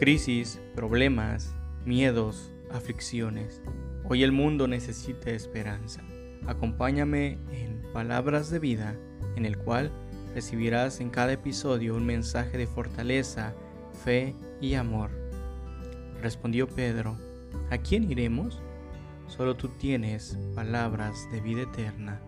crisis, problemas, miedos, aflicciones. Hoy el mundo necesita esperanza. Acompáñame en Palabras de Vida, en el cual recibirás en cada episodio un mensaje de fortaleza, fe y amor. Respondió Pedro, ¿a quién iremos? Solo tú tienes palabras de vida eterna.